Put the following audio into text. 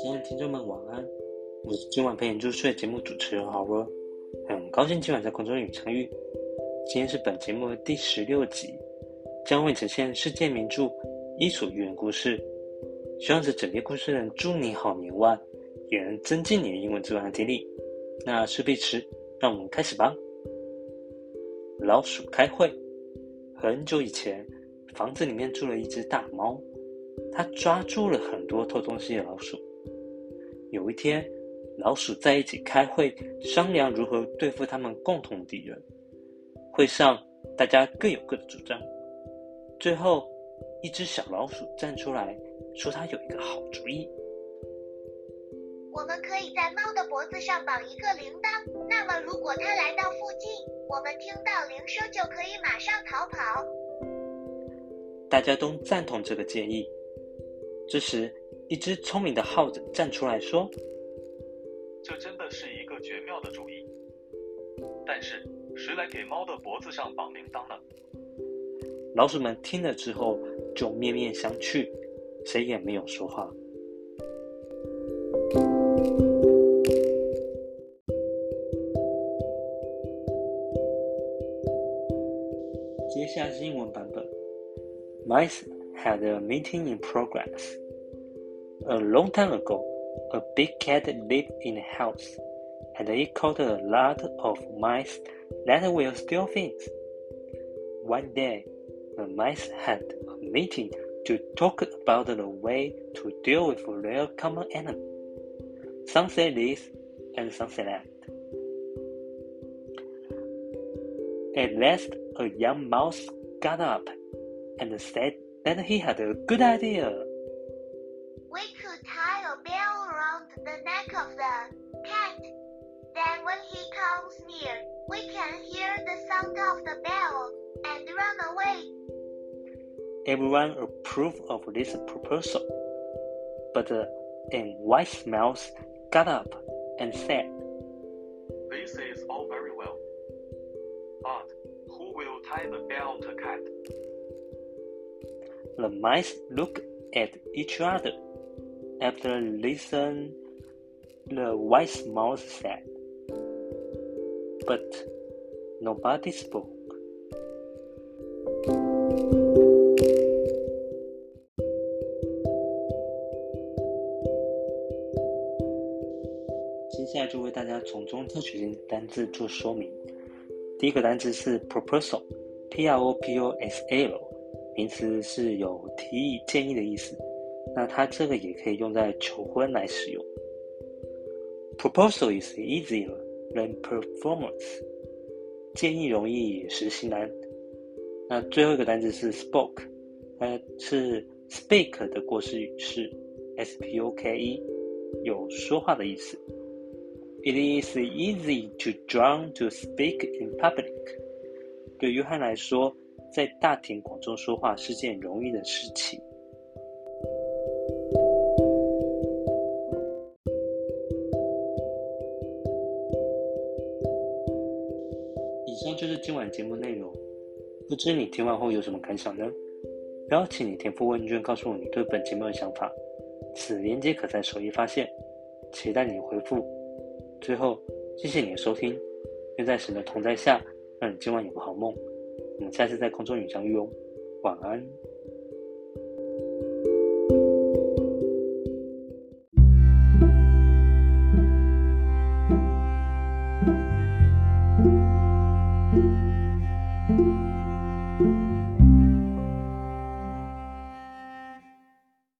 亲爱的听众们，晚安！我是今晚陪你入睡节目主持人好了，很高兴今晚在空众与参与。今天是本节目的第十六集，将会呈现世界名著《伊索寓言故事》，希望这整篇故事能祝你好眠望，也能增进你的英文自然听力。那设必迟，让我们开始吧。老鼠开会。很久以前，房子里面住了一只大猫，它抓住了很多偷东西的老鼠。有一天，老鼠在一起开会，商量如何对付他们共同敌人。会上，大家各有各的主张。最后，一只小老鼠站出来说：“他有一个好主意。我们可以在猫的脖子上绑一个铃铛，那么如果它来到附近，我们听到铃声就可以马上逃跑。”大家都赞同这个建议。这时，一只聪明的耗子站出来说：“这真的是一个绝妙的主意，但是谁来给猫的脖子上绑铃铛呢？”老鼠们听了之后就面面相觑，谁也没有说话。是英文版本：Mice had a meeting in progress. A long time ago, a big cat lived in a house, and it caught a lot of mice that will steal things. One day, the mice had a meeting to talk about the way to deal with their common enemy. Some said this, and some said that. At last, a young mouse got up and said that he had a good idea. We could tie a bell around the neck of the cat. Then when he comes near, we can hear the sound of the bell and run away. Everyone approved of this proposal. But uh, a wise mouse got up and said, This who will tie the bell to cat? The mice looked at each other. After listening, the wise mouse said, but nobody spoke. 接下来就为大家从中挑取一些单字做说明。 第一个单词是 proposal，P-R-O-P-O-S-A-L，名词是有提议、建议的意思。那它这个也可以用在求婚来使用。Proposal is easier than performance。建议容易，实行难。那最后一个单词是 spoke，它是 speak 的过去式，S-P-O-K-E，有说话的意思。It is easy to drown to speak in public。对约翰来说，在大庭广众说话是件容易的事情。以上就是今晚节目内容，不知你听完后有什么感想呢？邀请你填副问卷，告诉我你对本节目的想法。此连接可在首页发现，期待你回复。最后，谢谢你的收听，愿在神的同在下，让你今晚有个好梦。我们下次在空中与相遇哦，晚安。